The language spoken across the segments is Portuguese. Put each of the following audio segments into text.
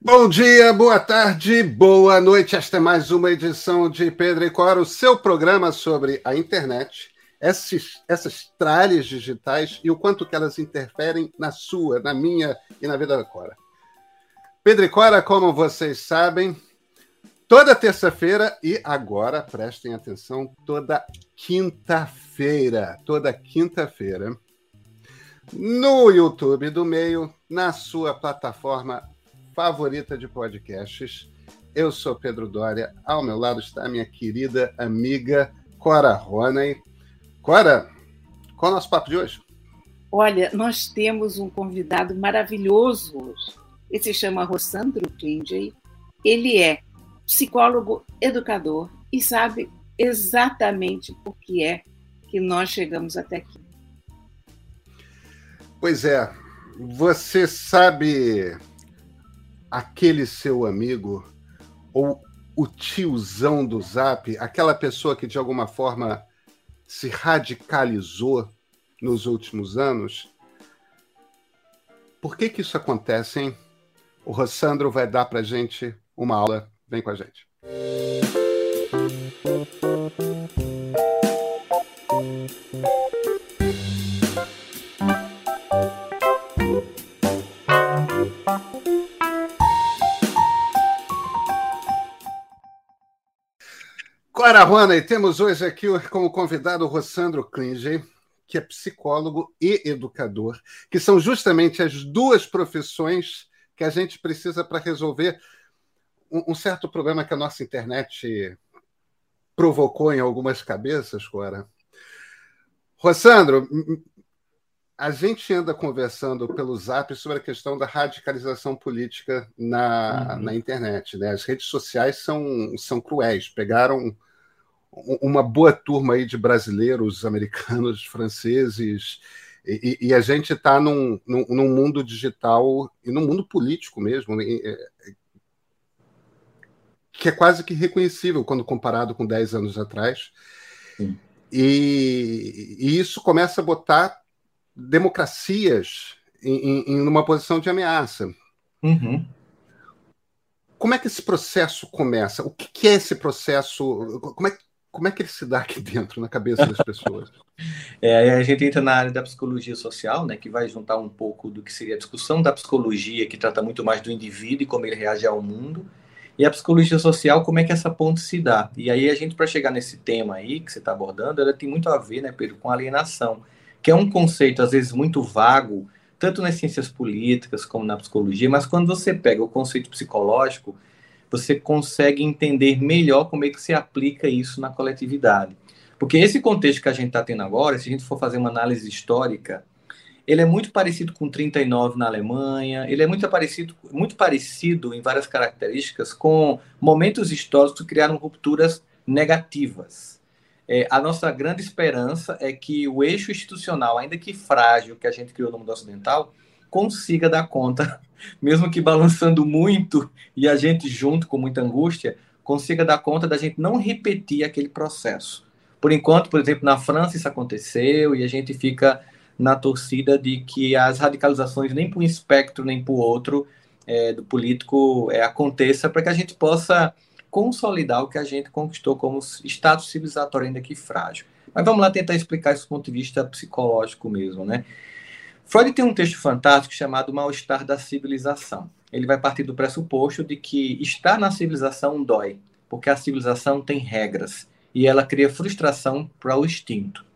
Bom dia, boa tarde, boa noite. Esta é mais uma edição de Pedro e Cora, o seu programa sobre a internet, esses, essas tralhas digitais e o quanto que elas interferem na sua, na minha e na vida da Cora. Pedro e Cora, como vocês sabem, toda terça-feira e agora, prestem atenção, toda quinta-feira, toda quinta-feira, no YouTube do Meio, na sua plataforma favorita de podcasts. Eu sou Pedro Dória, ao meu lado está a minha querida amiga Cora Roney. Cora, qual é o nosso papo de hoje? Olha, nós temos um convidado maravilhoso hoje. Ele se chama Rossandro Klinge. Ele é psicólogo, educador e sabe exatamente por que é que nós chegamos até aqui. Pois é, você sabe aquele seu amigo ou o tiozão do Zap, aquela pessoa que de alguma forma se radicalizou nos últimos anos? Por que que isso acontece, hein? O Rossandro vai dar para gente uma aula. Vem com a gente. Clara Rona, e temos hoje aqui como convidado o Rossandro Klinge, que é psicólogo e educador, que são justamente as duas profissões que a gente precisa para resolver um, um, certo problema que a nossa internet provocou em algumas cabeças, Cora. Rossandro, a gente anda conversando pelo Zap sobre a questão da radicalização política na, uhum. na internet. Né? As redes sociais são, são cruéis, pegaram uma boa turma aí de brasileiros, americanos, franceses, e, e a gente está num, num, num, mundo digital e num mundo político mesmo, é, que é quase que reconhecível quando comparado com 10 anos atrás. E, e, isso começa a botar democracias em, em, em uma posição de ameaça. Uhum. Como é que esse processo começa? O que, que é esse processo? Como é, como é que ele se dá aqui dentro, na cabeça das pessoas? é, a gente entra na área da psicologia social, né, que vai juntar um pouco do que seria a discussão da psicologia, que trata muito mais do indivíduo e como ele reage ao mundo, e a psicologia social, como é que essa ponte se dá. E aí a gente, para chegar nesse tema aí que você está abordando, ela tem muito a ver, né, Pedro, com alienação, que é um conceito, às vezes, muito vago, tanto nas ciências políticas como na psicologia, mas quando você pega o conceito psicológico, você consegue entender melhor como é que se aplica isso na coletividade. Porque esse contexto que a gente está tendo agora, se a gente for fazer uma análise histórica, ele é muito parecido com 39 na Alemanha, ele é muito parecido, muito parecido em várias características com momentos históricos que criaram rupturas negativas. É, a nossa grande esperança é que o eixo institucional, ainda que frágil, que a gente criou no mundo ocidental, consiga dar conta, mesmo que balançando muito e a gente junto com muita angústia, consiga dar conta da gente não repetir aquele processo. Por enquanto, por exemplo, na França isso aconteceu e a gente fica na torcida de que as radicalizações nem para um espectro nem para o outro é, do político é, aconteça para que a gente possa consolidar o que a gente conquistou como status civilizatório ainda que frágil. Mas vamos lá tentar explicar esse ponto de vista psicológico mesmo, né? Freud tem um texto fantástico chamado Mal-Estar da Civilização. Ele vai partir do pressuposto de que estar na civilização dói, porque a civilização tem regras e ela cria frustração para o instinto.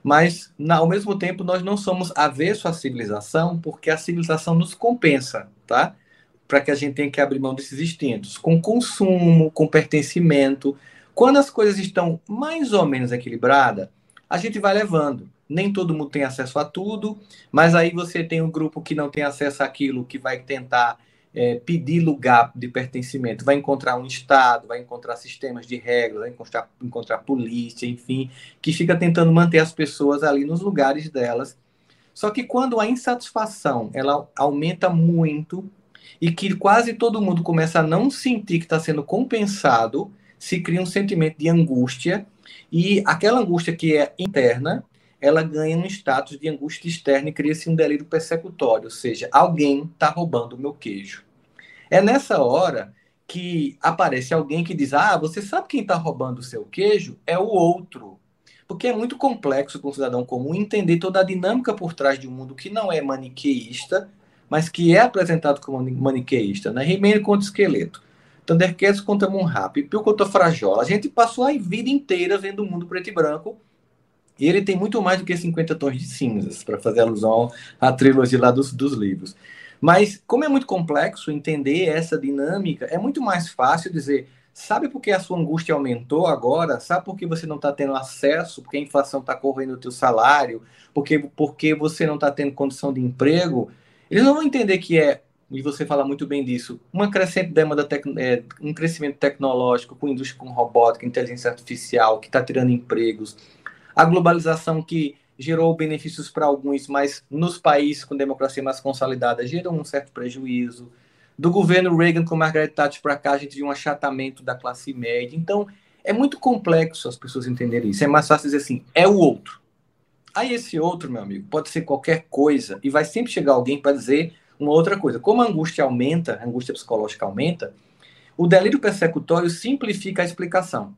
Mas, ao mesmo tempo, nós não somos avesso à civilização, porque a civilização nos compensa, tá? Para que a gente tenha que abrir mão desses instintos, com consumo, com pertencimento. Quando as coisas estão mais ou menos equilibradas, a gente vai levando nem todo mundo tem acesso a tudo, mas aí você tem um grupo que não tem acesso àquilo, que vai tentar é, pedir lugar de pertencimento, vai encontrar um Estado, vai encontrar sistemas de regras, vai encontrar, encontrar polícia, enfim, que fica tentando manter as pessoas ali nos lugares delas. Só que quando a insatisfação ela aumenta muito e que quase todo mundo começa a não sentir que está sendo compensado, se cria um sentimento de angústia e aquela angústia que é interna ela ganha um status de angústia externa e cria-se um delírio persecutório, ou seja, alguém está roubando o meu queijo. É nessa hora que aparece alguém que diz: Ah, você sabe quem está roubando o seu queijo? É o outro. Porque é muito complexo para um cidadão comum entender toda a dinâmica por trás de um mundo que não é maniqueísta, mas que é apresentado como maniqueísta. Né? He-Man contra esqueleto. Thundercats contra Monrap, contra Frajola. A gente passou a vida inteira vendo o mundo preto e branco. E ele tem muito mais do que 50 tons de cinzas, para fazer alusão à trilogia lá dos, dos livros. Mas, como é muito complexo entender essa dinâmica, é muito mais fácil dizer: sabe por que a sua angústia aumentou agora? Sabe por que você não está tendo acesso? Porque a inflação está correndo o teu salário? Porque, porque você não está tendo condição de emprego? Eles não vão entender que é e você fala muito bem disso, uma crescente demanda, é, um crescimento tecnológico com indústria com robótica, inteligência artificial, que está tirando empregos, a globalização que gerou benefícios para alguns, mas nos países com democracia mais consolidada gerou um certo prejuízo. Do governo Reagan com Margaret Thatcher para cá, a gente viu um achatamento da classe média. Então, é muito complexo as pessoas entenderem isso. É mais fácil dizer assim, é o outro. Aí esse outro, meu amigo, pode ser qualquer coisa e vai sempre chegar alguém para dizer uma outra coisa. Como a angústia aumenta, a angústia psicológica aumenta, o delírio persecutório simplifica a explicação.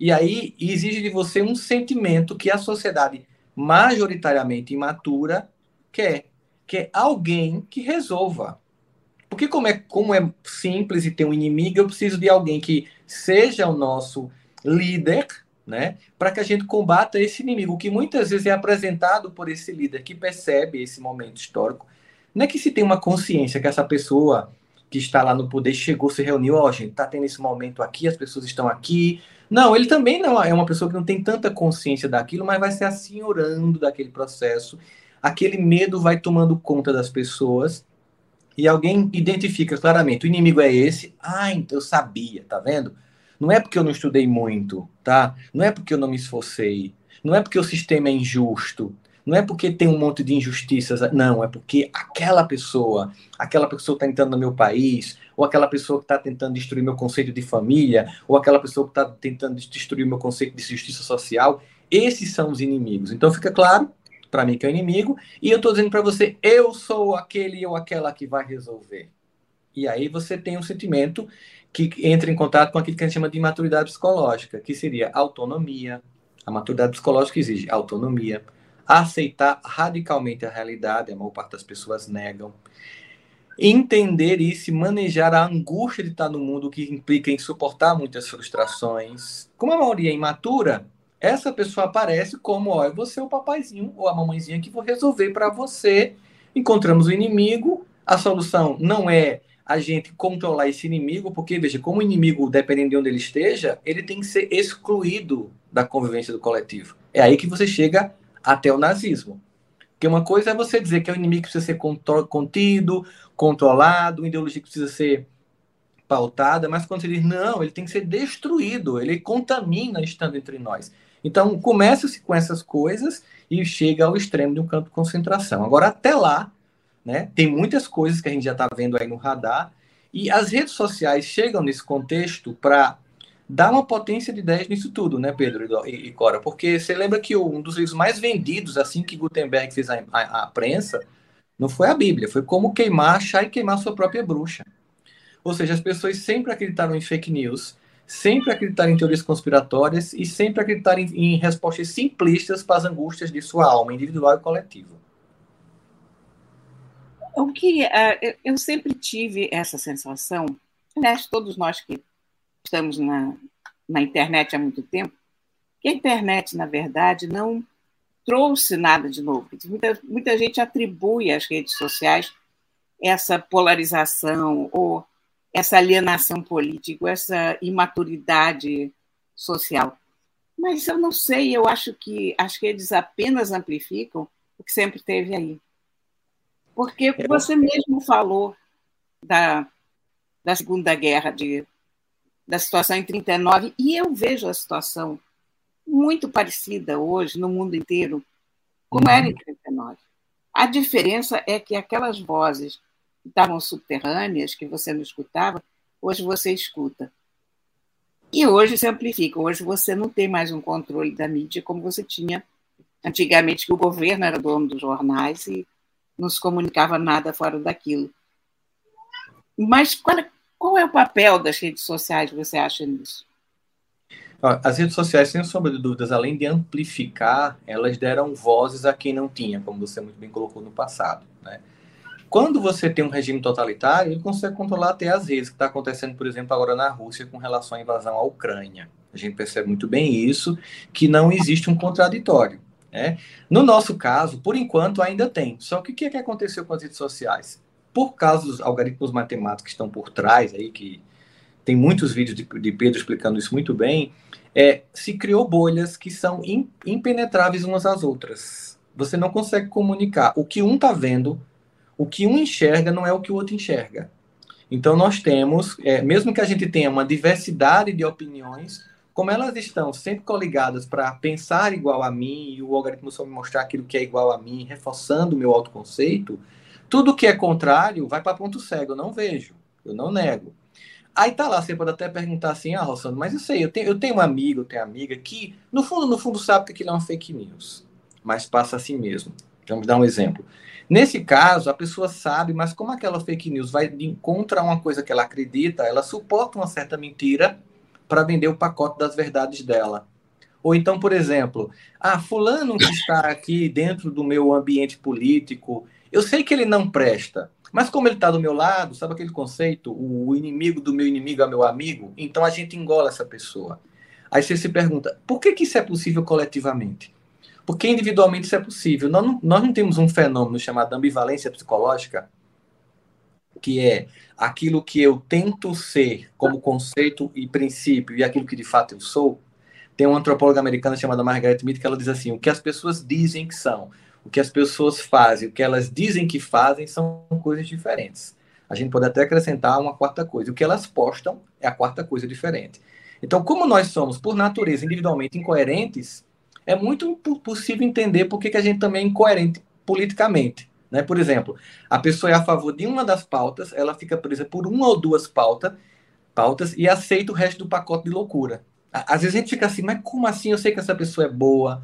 E aí exige de você um sentimento que a sociedade majoritariamente imatura quer, que é alguém que resolva. Porque como é, como é simples e tem um inimigo, eu preciso de alguém que seja o nosso líder, né, para que a gente combata esse inimigo, que muitas vezes é apresentado por esse líder que percebe esse momento histórico não é que se tem uma consciência que essa pessoa que está lá no poder chegou, se reuniu, ó, oh, gente, tá tendo esse momento aqui, as pessoas estão aqui. Não, ele também não é uma pessoa que não tem tanta consciência daquilo, mas vai se assenhorando daquele processo. Aquele medo vai tomando conta das pessoas e alguém identifica claramente, o inimigo é esse. Ah, então eu sabia, tá vendo? Não é porque eu não estudei muito, tá? Não é porque eu não me esforcei. Não é porque o sistema é injusto. Não é porque tem um monte de injustiças, não, é porque aquela pessoa, aquela pessoa está entrando no meu país, ou aquela pessoa que está tentando destruir meu conceito de família, ou aquela pessoa que está tentando destruir meu conceito de justiça social, esses são os inimigos. Então fica claro para mim que é o inimigo, e eu estou dizendo para você, eu sou aquele ou aquela que vai resolver. E aí você tem um sentimento que entra em contato com aquilo que a gente chama de maturidade psicológica, que seria autonomia. A maturidade psicológica exige autonomia, aceitar radicalmente a realidade, a maior parte das pessoas negam. Entender isso e manejar a angústia de estar no mundo, que implica em suportar muitas frustrações. Como a maioria é imatura, essa pessoa aparece como: ó, eu vou ser o papaizinho ou a mamãezinha que vou resolver para você. Encontramos o inimigo, a solução não é a gente controlar esse inimigo, porque, veja, como o inimigo, dependendo de onde ele esteja, ele tem que ser excluído da convivência do coletivo. É aí que você chega até o nazismo. Porque uma coisa é você dizer que é um inimigo que precisa ser contido, controlado, uma ideologia que precisa ser pautada, mas quando você diz não, ele tem que ser destruído, ele contamina estando entre nós. Então, começa-se com essas coisas e chega ao extremo de um campo de concentração. Agora, até lá, né, tem muitas coisas que a gente já está vendo aí no radar, e as redes sociais chegam nesse contexto para dá uma potência de 10 nisso tudo, né, Pedro e, Cora? Porque você lembra que um dos livros mais vendidos, assim que Gutenberg fez a, a, a prensa, não foi a Bíblia, foi como queimar, achar e queimar sua própria bruxa. Ou seja, as pessoas sempre acreditaram em fake news, sempre acreditaram em teorias conspiratórias e sempre acreditaram em, em respostas simplistas para as angústias de sua alma, individual e coletiva. O que uh, eu sempre tive essa sensação, aliás, todos nós que estamos na, na internet há muito tempo, que a internet, na verdade, não trouxe nada de novo. Muita, muita gente atribui às redes sociais essa polarização ou essa alienação política, essa imaturidade social. Mas eu não sei, eu acho que as redes apenas amplificam o que sempre teve aí. Porque você mesmo falou da, da Segunda Guerra de da situação em 39, e eu vejo a situação muito parecida hoje no mundo inteiro, como uhum. era em 39. A diferença é que aquelas vozes que estavam subterrâneas, que você não escutava, hoje você escuta. E hoje se amplifica. Hoje você não tem mais um controle da mídia como você tinha antigamente, que o governo era dono dos jornais e não se comunicava nada fora daquilo. Mas qual, qual é o papel das redes sociais, você acha nisso? As redes sociais, sem sombra de dúvidas, além de amplificar, elas deram vozes a quem não tinha, como você muito bem colocou no passado. Né? Quando você tem um regime totalitário, ele consegue controlar até as redes, que está acontecendo, por exemplo, agora na Rússia com relação à invasão à Ucrânia. A gente percebe muito bem isso, que não existe um contraditório. Né? No nosso caso, por enquanto, ainda tem. Só que o que, é que aconteceu com as redes sociais? Por causa dos algoritmos matemáticos que estão por trás, aí, que tem muitos vídeos de, de Pedro explicando isso muito bem, é, se criou bolhas que são in, impenetráveis umas às outras. Você não consegue comunicar. O que um está vendo, o que um enxerga não é o que o outro enxerga. Então nós temos, é, mesmo que a gente tenha uma diversidade de opiniões, como elas estão sempre coligadas para pensar igual a mim e o algoritmo só me mostrar aquilo que é igual a mim, reforçando o meu autoconceito, tudo que é contrário vai para ponto cego, eu não vejo, eu não nego. Aí tá lá, você pode até perguntar assim, ah, Rossano, mas eu sei, eu tenho, eu tenho um amigo, eu tenho amiga que, no fundo, no fundo, sabe que aquilo é uma fake news, mas passa assim mesmo. Vamos dar um exemplo. Nesse caso, a pessoa sabe, mas como aquela fake news vai a uma coisa que ela acredita, ela suporta uma certa mentira para vender o pacote das verdades dela. Ou então, por exemplo, ah, fulano que está aqui dentro do meu ambiente político, eu sei que ele não presta, mas como ele está do meu lado, sabe aquele conceito? O inimigo do meu inimigo é meu amigo? Então a gente engola essa pessoa. Aí você se pergunta, por que, que isso é possível coletivamente? Porque individualmente isso é possível. Nós não, nós não temos um fenômeno chamado ambivalência psicológica, que é aquilo que eu tento ser como conceito e princípio e aquilo que de fato eu sou. Tem uma antropóloga americana chamada Margaret Mead que ela diz assim: o que as pessoas dizem que são o que as pessoas fazem, o que elas dizem que fazem são coisas diferentes. A gente pode até acrescentar uma quarta coisa. O que elas postam é a quarta coisa diferente. Então, como nós somos, por natureza, individualmente incoerentes, é muito possível entender por que, a gente também é incoerente politicamente. Né? Por exemplo, a pessoa é a favor de uma das pautas, ela fica presa por uma ou duas pautas, pautas e aceita o resto do pacote de loucura. Às vezes a gente fica assim, mas como assim eu sei que essa pessoa é boa,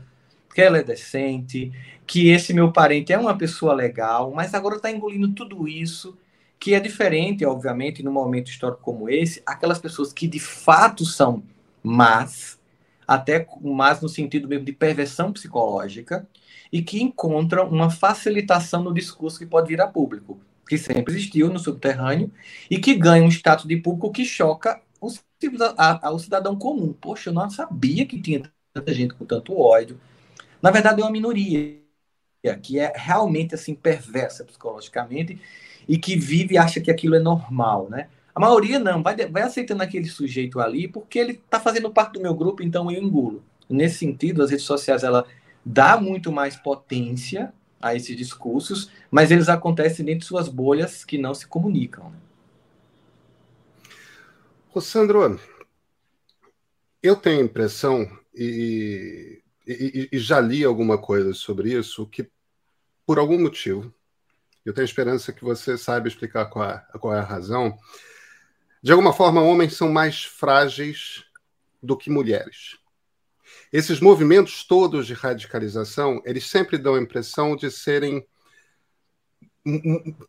que ela é decente, que esse meu parente é uma pessoa legal, mas agora está engolindo tudo isso, que é diferente, obviamente, num momento histórico como esse, aquelas pessoas que de fato são más, até mais no sentido mesmo de perversão psicológica, e que encontram uma facilitação no discurso que pode vir a público, que sempre existiu no subterrâneo, e que ganha um status de público que choca o cidadão comum. Poxa, eu não sabia que tinha tanta gente com tanto ódio, na verdade, é uma minoria que é realmente assim perversa psicologicamente e que vive e acha que aquilo é normal, né? A maioria não, vai, vai aceitando aquele sujeito ali porque ele está fazendo parte do meu grupo, então eu engulo. Nesse sentido, as redes sociais ela dá muito mais potência a esses discursos, mas eles acontecem dentro de suas bolhas que não se comunicam. Né? Rossandro, eu tenho a impressão, e e, e, já li alguma coisa sobre isso, que por algum motivo, eu tenho esperança que você saiba explicar qual é, qual é a razão, de alguma forma, homens são mais frágeis do que mulheres. Esses movimentos todos de radicalização, eles sempre dão a impressão de serem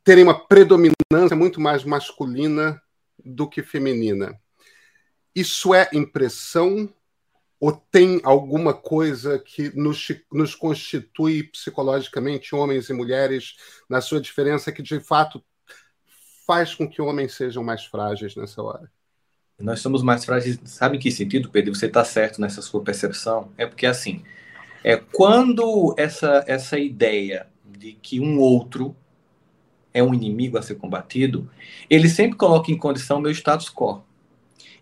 terem uma predominância muito mais masculina do que feminina. Isso é impressão ou tem alguma coisa que nos, nos constitui psicologicamente homens e mulheres na sua diferença que de fato faz com que homens sejam mais frágeis nessa hora? Nós somos mais frágeis, sabe em que sentido, Pedro? Você está certo nessa sua percepção? É porque assim, é quando essa essa ideia de que um outro é um inimigo a ser combatido, ele sempre coloca em condição meu status quo.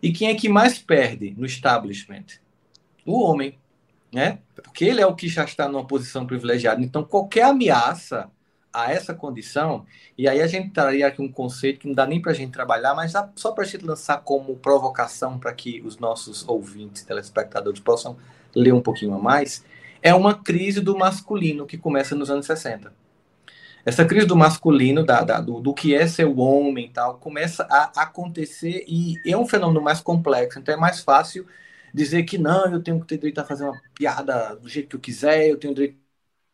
E quem é que mais perde no establishment? O homem, né? Porque ele é o que já está numa posição privilegiada. Então, qualquer ameaça a essa condição, e aí a gente traria aqui um conceito que não dá nem para a gente trabalhar, mas só para a gente lançar como provocação para que os nossos ouvintes, telespectadores possam ler um pouquinho a mais, é uma crise do masculino que começa nos anos 60. Essa crise do masculino, da, da do, do, que é ser o homem e tal, começa a acontecer e é um fenômeno mais complexo, então é mais fácil dizer que não, eu tenho que ter direito a fazer uma piada do jeito que eu quiser, eu tenho direito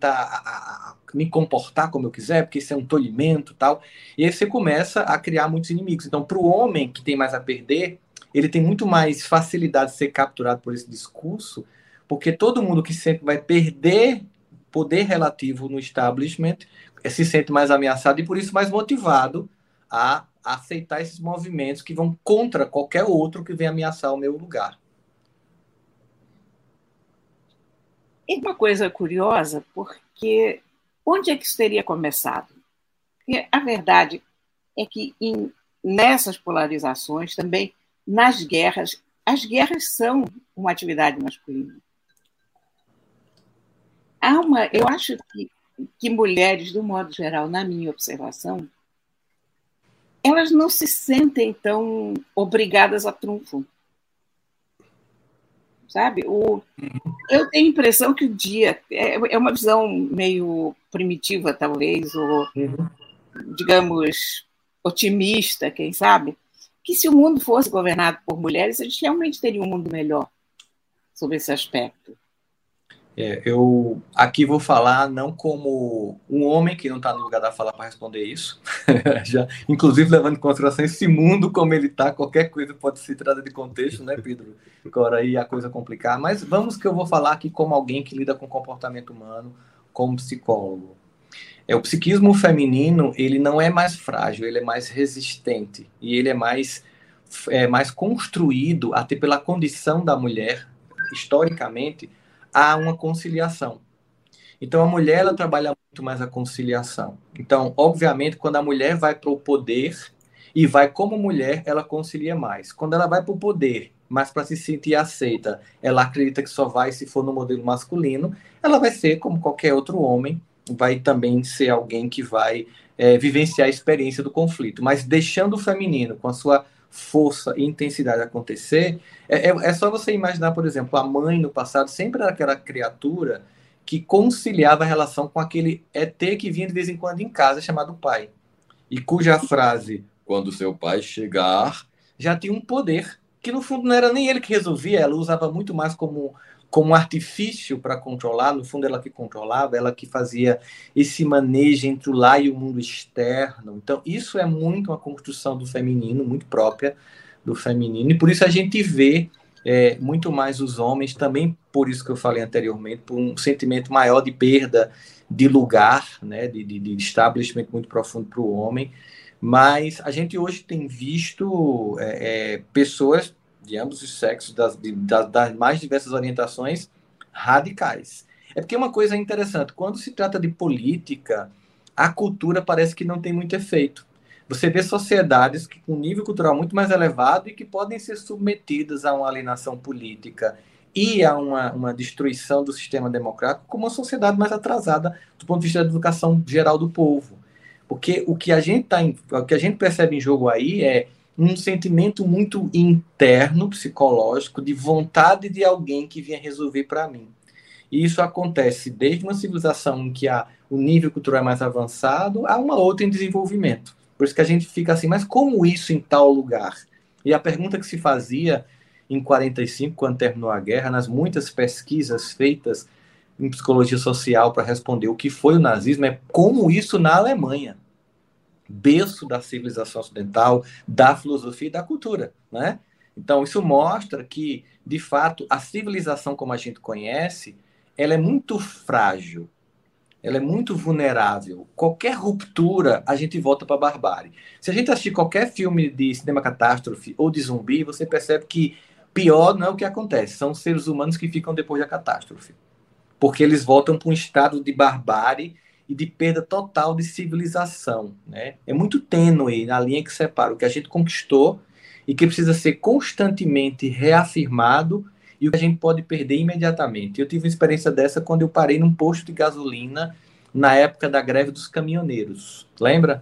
a, a, me comportar como eu quiser, porque isso é um tolhimento tal. E aí você começa a criar muitos inimigos. Então, para o homem que tem mais a perder, ele tem muito mais facilidade de ser capturado por esse discurso, porque todo mundo que sempre vai perder poder relativo no establishment se sente mais ameaçado e por isso mais motivado a aceitar esses movimentos que vão contra qualquer outro que venha ameaçar o meu lugar. E uma coisa curiosa, porque onde é que isso teria começado? Porque a verdade é que em, nessas polarizações também, nas guerras, as guerras são uma atividade masculina. Há uma, eu acho que, que mulheres, do modo geral, na minha observação, elas não se sentem tão obrigadas a trunfo. Sabe? O, eu tenho a impressão que o dia é, é uma visão meio primitiva, talvez, ou, uhum. digamos, otimista, quem sabe, que se o mundo fosse governado por mulheres, a gente realmente teria um mundo melhor sobre esse aspecto. É, eu aqui vou falar não como um homem que não está no lugar da fala para responder isso, já, inclusive levando em consideração esse mundo como ele está, qualquer coisa pode ser tirada de contexto, né, Pedro? Agora aí a coisa complicar. Mas vamos que eu vou falar aqui como alguém que lida com comportamento humano, como psicólogo. É, o psiquismo feminino ele não é mais frágil, ele é mais resistente e ele é mais é mais construído até pela condição da mulher historicamente há uma conciliação. Então, a mulher ela trabalha muito mais a conciliação. Então, obviamente, quando a mulher vai para o poder e vai como mulher, ela concilia mais. Quando ela vai para o poder, mas para se sentir aceita, ela acredita que só vai se for no modelo masculino, ela vai ser como qualquer outro homem, vai também ser alguém que vai é, vivenciar a experiência do conflito, mas deixando o feminino com a sua força e intensidade acontecer, é, é, é, só você imaginar, por exemplo, a mãe no passado sempre era aquela criatura que conciliava a relação com aquele ET que vinha de vez em quando em casa, chamado pai. E cuja frase, quando seu pai chegar, já tinha um poder, que no fundo não era nem ele que resolvia, ela usava muito mais como como artifício para controlar, no fundo ela que controlava, ela que fazia esse manejo entre o lá e o mundo externo. Então, isso é muito uma construção do feminino, muito própria do feminino, e por isso a gente vê é, muito mais os homens, também por isso que eu falei anteriormente, por um sentimento maior de perda de lugar, né, de, de, de establishment muito profundo para o homem. Mas a gente hoje tem visto é, é, pessoas de ambos os sexos, das, de, das, das mais diversas orientações radicais. É porque uma coisa interessante, quando se trata de política, a cultura parece que não tem muito efeito. Você vê sociedades que, com um nível cultural muito mais elevado e que podem ser submetidas a uma alienação política e a uma, uma destruição do sistema democrático como uma sociedade mais atrasada do ponto de vista da educação geral do povo. Porque o que a gente, tá em, o que a gente percebe em jogo aí é um sentimento muito interno, psicológico, de vontade de alguém que venha resolver para mim. E isso acontece desde uma civilização em que há, o nível cultural é mais avançado a uma outra em desenvolvimento. Por isso que a gente fica assim, mas como isso em tal lugar? E a pergunta que se fazia em 45, quando terminou a guerra, nas muitas pesquisas feitas em psicologia social para responder o que foi o nazismo, é como isso na Alemanha berço da civilização ocidental, da filosofia e da cultura, né? Então, isso mostra que, de fato, a civilização como a gente conhece, ela é muito frágil, ela é muito vulnerável. Qualquer ruptura, a gente volta para a barbárie. Se a gente assistir qualquer filme de cinema catástrofe ou de zumbi, você percebe que pior não é o que acontece, são os seres humanos que ficam depois da catástrofe. Porque eles voltam para um estado de barbárie e de perda total de civilização. Né? É muito tênue na linha que separa o que a gente conquistou e que precisa ser constantemente reafirmado e o que a gente pode perder imediatamente. Eu tive uma experiência dessa quando eu parei num posto de gasolina na época da greve dos caminhoneiros. Lembra?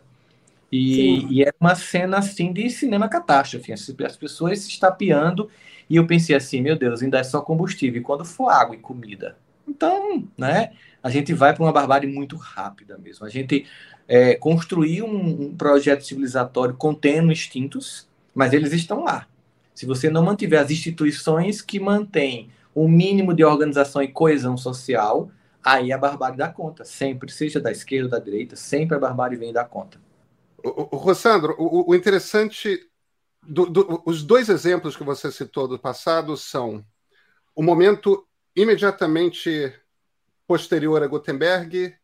E, e era uma cena assim de cinema catástrofe. As pessoas se estapeando e eu pensei assim, meu Deus, ainda é só combustível. E quando for água e comida? Então, né? a gente vai para uma barbárie muito rápida mesmo. A gente é, construiu um, um, projeto civilizatório contendo instintos, mas eles estão lá. Se você não mantiver as instituições que mantêm o um mínimo de organização e coesão social, aí a barbárie dá conta. Sempre, seja da esquerda ou da direita, sempre a barbárie vem dar conta. O, o, Rossandro, o, o interessante. Do, do, os dois exemplos que você citou do passado são o momento imediatamente posterior a Gutenberg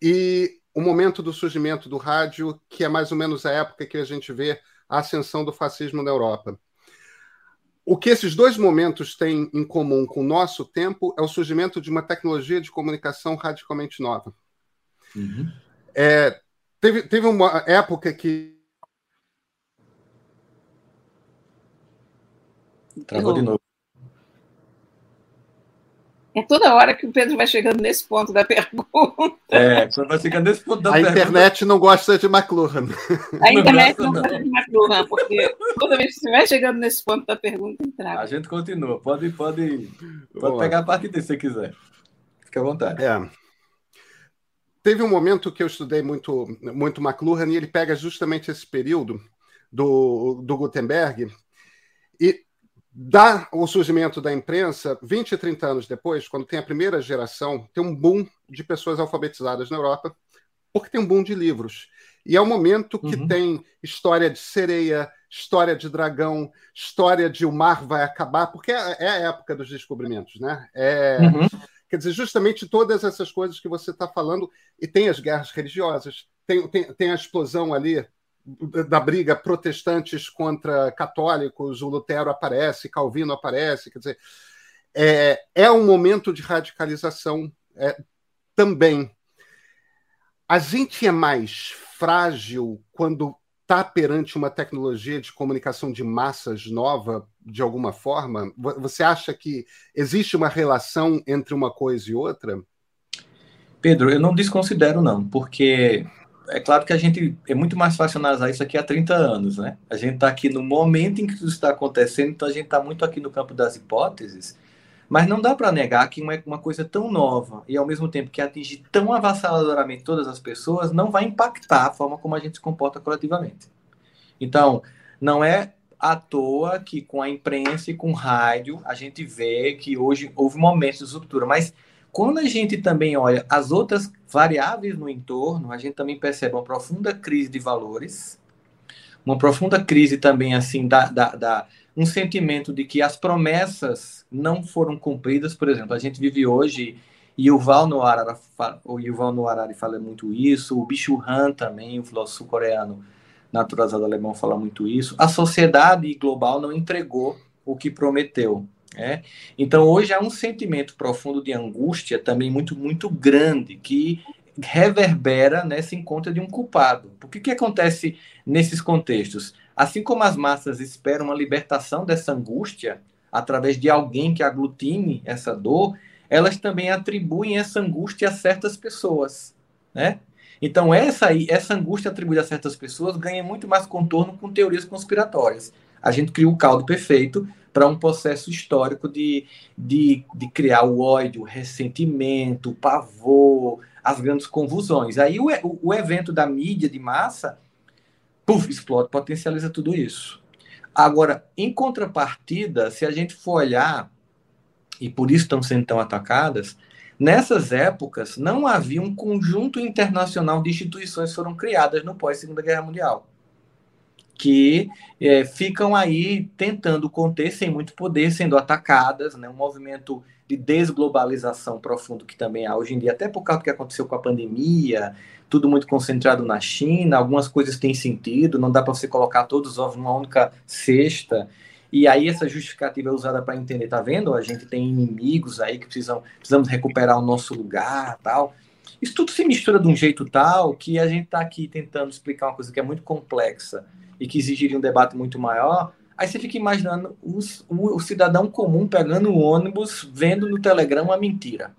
e o momento do surgimento do rádio, que é mais ou menos a época que a gente vê a ascensão do fascismo na Europa. O que esses dois momentos têm em comum com o nosso tempo é o surgimento de uma tecnologia de comunicação radicalmente nova. Uhum. É, teve, teve uma época que. Travou de novo. É toda hora que o Pedro vai chegando nesse ponto da pergunta. É, quando vai chegando nesse ponto da a pergunta. A internet não gosta de McLuhan. A internet não, gosta de McLuhan, porque toda vez que você vai chegando nesse ponto da pergunta, entra. A gente continua. Pode, pode, pode pegar a parte desse se quiser. Fique à vontade. É. Teve um momento que eu estudei muito, muito McLuhan e ele pega justamente esse período do, do Gutenberg e dá o surgimento da imprensa, 20 e 30 anos depois, quando tem a primeira geração, tem um boom de pessoas alfabetizadas na Europa, porque tem um boom de livros. E é o momento que uhum. tem história de sereia, história de dragão, história de o mar vai acabar, porque é, é a época dos descobrimentos, né? É, uhum. Quer dizer, justamente todas essas coisas que você está falando, e tem as guerras religiosas, tem, tem, tem a explosão ali da briga protestantes contra católicos, o Lutero aparece, Calvino aparece, quer dizer, é, é um momento de radicalização é, também. A gente é mais frágil quando está perante uma tecnologia de comunicação de massas nova, de alguma forma? Você acha que existe uma relação entre uma coisa e outra? Pedro, eu não desconsidero, não, porque é claro que a gente é muito mais fácil analisar isso aqui há 30 anos, né? A gente está aqui no momento em que isso está acontecendo, então a gente está muito aqui no campo das hipóteses, mas não dá para negar que uma, uma coisa tão nova e ao mesmo tempo que atinge tão avassaladoramente todas as pessoas não vai impactar a forma como a gente se comporta coletivamente. Então, não é à toa que com a imprensa e com rádio a gente vê que hoje houve momentos de ruptura, mas quando a gente também olha as outras variáveis no entorno, a gente também percebe uma profunda crise de valores, uma profunda crise também assim da, da, da um sentimento de que as promessas não foram cumpridas. Por exemplo, a gente vive hoje e o Val Noah Harari fala muito isso, o Bichu Han também, o filósofo coreano naturalizado alemão fala muito isso. A sociedade global não entregou o que prometeu. É? Então, hoje há um sentimento profundo de angústia também muito, muito grande, que reverbera nessa encontra de um culpado. Por que, que acontece nesses contextos? Assim como as massas esperam uma libertação dessa angústia através de alguém que aglutine essa dor, elas também atribuem essa angústia a certas pessoas, né? Então essa essa angústia atribuída a certas pessoas ganha muito mais contorno com teorias conspiratórias. A gente cria o caldo perfeito para um processo histórico de, de, de criar o ódio, o ressentimento, o pavor, as grandes convulsões. Aí o, o, evento da mídia de massa, puff, explode, potencializa tudo isso. Agora, em contrapartida, se a gente for olhar, e por isso estão sendo tão atacadas, nessas épocas não havia um conjunto internacional de instituições que foram criadas no pós-Segunda Guerra Mundial que é, ficam aí tentando conter sem muito poder, sendo atacadas, né? um movimento de desglobalização profundo que também há hoje em dia, até por causa do que aconteceu com a pandemia, tudo muito concentrado na China, algumas coisas têm sentido, não dá para você colocar todos os ovos numa única cesta, e aí essa justificativa é usada para entender, tá vendo? A gente tem inimigos aí que precisam, precisamos recuperar o nosso lugar, tal. Isso tudo se mistura de um jeito tal que a gente está aqui tentando explicar uma coisa que é muito complexa e que exigiria um debate muito maior, aí você fica imaginando os, o, o, cidadão comum pegando o ônibus, vendo no Telegram uma mentira.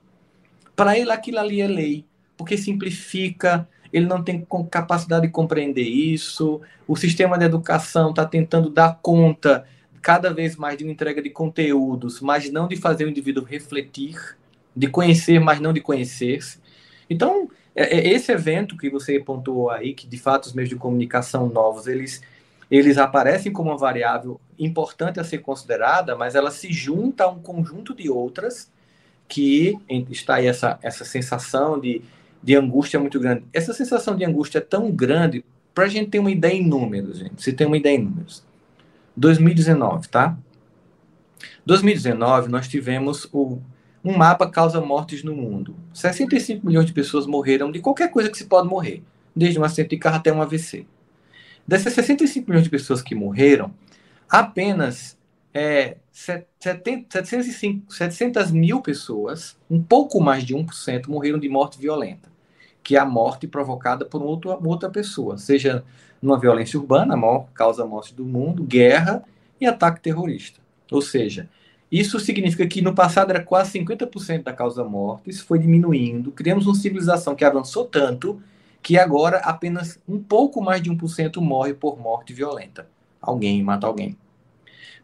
Para ele, aquilo ali é lei, porque simplifica, ele não tem capacidade de compreender isso, o sistema de educação está tentando dar conta cada vez mais de uma entrega de conteúdos, mas não de fazer o indivíduo refletir, de conhecer, mas não de conhecer-se. Então, esse evento que você pontuou aí, que de fato os meios de comunicação novos, eles, eles aparecem como uma variável importante a ser considerada, mas ela se junta a um conjunto de outras que está aí essa, essa sensação de, de angústia muito grande. Essa sensação de angústia é tão grande, para a gente ter uma ideia em números, gente. Se tem uma ideia em números. 2019, tá? 2019, nós tivemos o, um mapa causa mortes no mundo. 65 milhões de pessoas morreram de qualquer coisa que se pode morrer, desde um acidente de carro até um AVC. Dessas 65 milhões de pessoas que morreram, apenas é, 70, 705, 700 mil pessoas, um pouco mais de 1%, morreram de morte violenta, que é a morte provocada por outra, outra pessoa, seja numa violência urbana, a maior causa morte do mundo, guerra e ataque terrorista. Ou seja, isso significa que no passado era quase 50% da causa morte, isso foi diminuindo, criamos uma civilização que avançou tanto que agora apenas um pouco mais de 1% morre por morte violenta. Alguém mata alguém.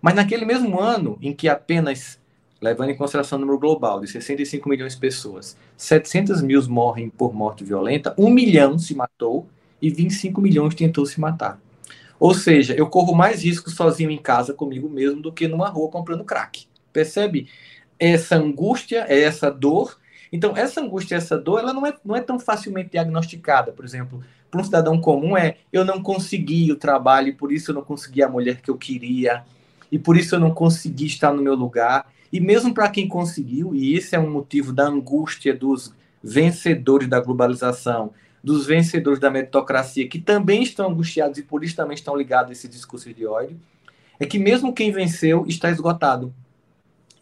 Mas naquele mesmo ano em que apenas, levando em consideração o número global de 65 milhões de pessoas, 700 mil morrem por morte violenta, 1 milhão se matou e 25 milhões tentou se matar. Ou seja, eu corro mais risco sozinho em casa comigo mesmo do que numa rua comprando crack. Percebe? Essa angústia, essa dor. Então, essa angústia, essa dor, ela não é, não é tão facilmente diagnosticada. Por exemplo, para um cidadão comum é eu não consegui o trabalho, e por isso eu não consegui a mulher que eu queria, e por isso eu não consegui estar no meu lugar. E mesmo para quem conseguiu, e esse é um motivo da angústia dos vencedores da globalização, dos vencedores da meritocracia, que também estão angustiados e por isso também estão ligados a esse discurso de ódio, é que mesmo quem venceu está esgotado.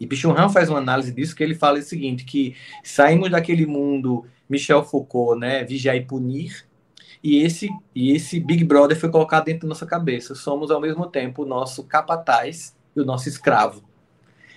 E Pichon faz uma análise disso, que ele fala o seguinte, que saímos daquele mundo Michel Foucault, né, vigiar e punir, e esse, e esse Big Brother foi colocado dentro da nossa cabeça. Somos, ao mesmo tempo, o nosso capataz e o nosso escravo.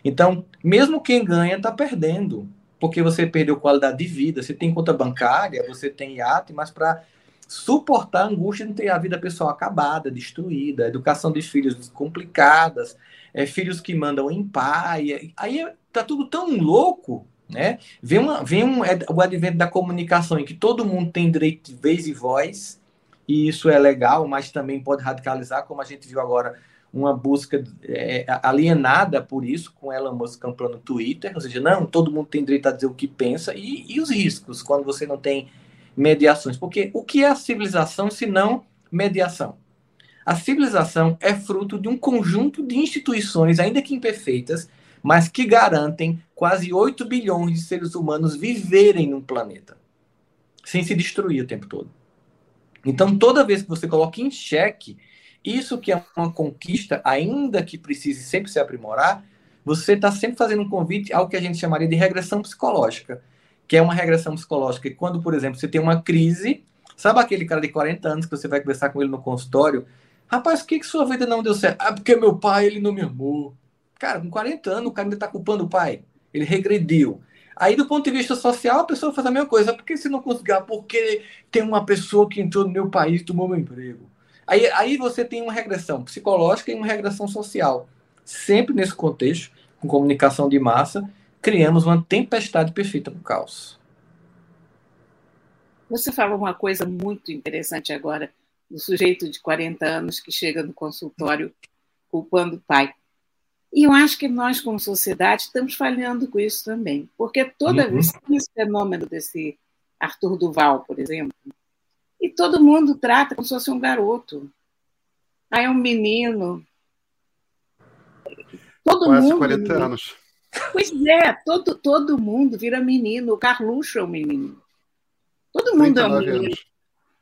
Então, mesmo quem ganha está perdendo porque você perdeu qualidade de vida. Você tem conta bancária, você tem iate, mas para suportar a angústia de ter a vida pessoal acabada, destruída, educação de filhos complicadas, é, filhos que mandam em pai. Aí tá tudo tão louco, né? Vem, uma, vem um, é, o advento da comunicação em que todo mundo tem direito de vez e voz, e isso é legal, mas também pode radicalizar, como a gente viu agora uma busca é, alienada por isso, com Elon Musk comprando Twitter, ou seja, não, todo mundo tem direito a dizer o que pensa, e, e os riscos quando você não tem mediações. Porque o que é a civilização se não mediação? A civilização é fruto de um conjunto de instituições, ainda que imperfeitas, mas que garantem quase 8 bilhões de seres humanos viverem num planeta, sem se destruir o tempo todo. Então, toda vez que você coloca em xeque isso que é uma conquista, ainda que precise sempre se aprimorar, você está sempre fazendo um convite ao que a gente chamaria de regressão psicológica, que é uma regressão psicológica. E quando, por exemplo, você tem uma crise, sabe aquele cara de 40 anos que você vai conversar com ele no consultório? Rapaz, por que, que sua vida não deu certo? Ah, porque meu pai, ele não me amou. Cara, com 40 anos, o cara ainda está culpando o pai. Ele regrediu. Aí, do ponto de vista social, a pessoa faz a mesma coisa. Por que você não conseguiu? Ah, porque tem uma pessoa que entrou no meu país e tomou meu emprego. Aí, aí você tem uma regressão psicológica e uma regressão social. Sempre nesse contexto, com comunicação de massa, criamos uma tempestade perfeita para o caos. Você falou uma coisa muito interessante agora, do sujeito de 40 anos que chega no consultório culpando o pai. E eu acho que nós, como sociedade, estamos falhando com isso também. Porque toda uhum. vez que esse fenômeno desse Arthur Duval, por exemplo, e todo mundo trata como se fosse um garoto. Aí é um menino. Todo Quase mundo. 40 anos. Pois é, todo, todo mundo vira menino. O Carluxo é um menino. Todo mundo é um menino.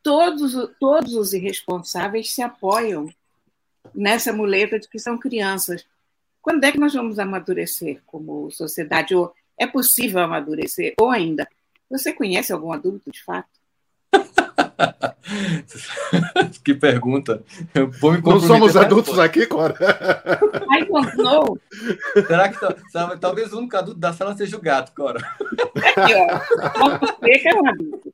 Todos, todos os irresponsáveis se apoiam nessa muleta de que são crianças. Quando é que nós vamos amadurecer como sociedade? Ou é possível amadurecer? Ou ainda, você conhece algum adulto de fato? que pergunta. Não somos adultos aqui, Cora? Ai, não. Será que talvez o único adulto da sala seja o gato, Cora? Aqui, ó. Você é um adulto.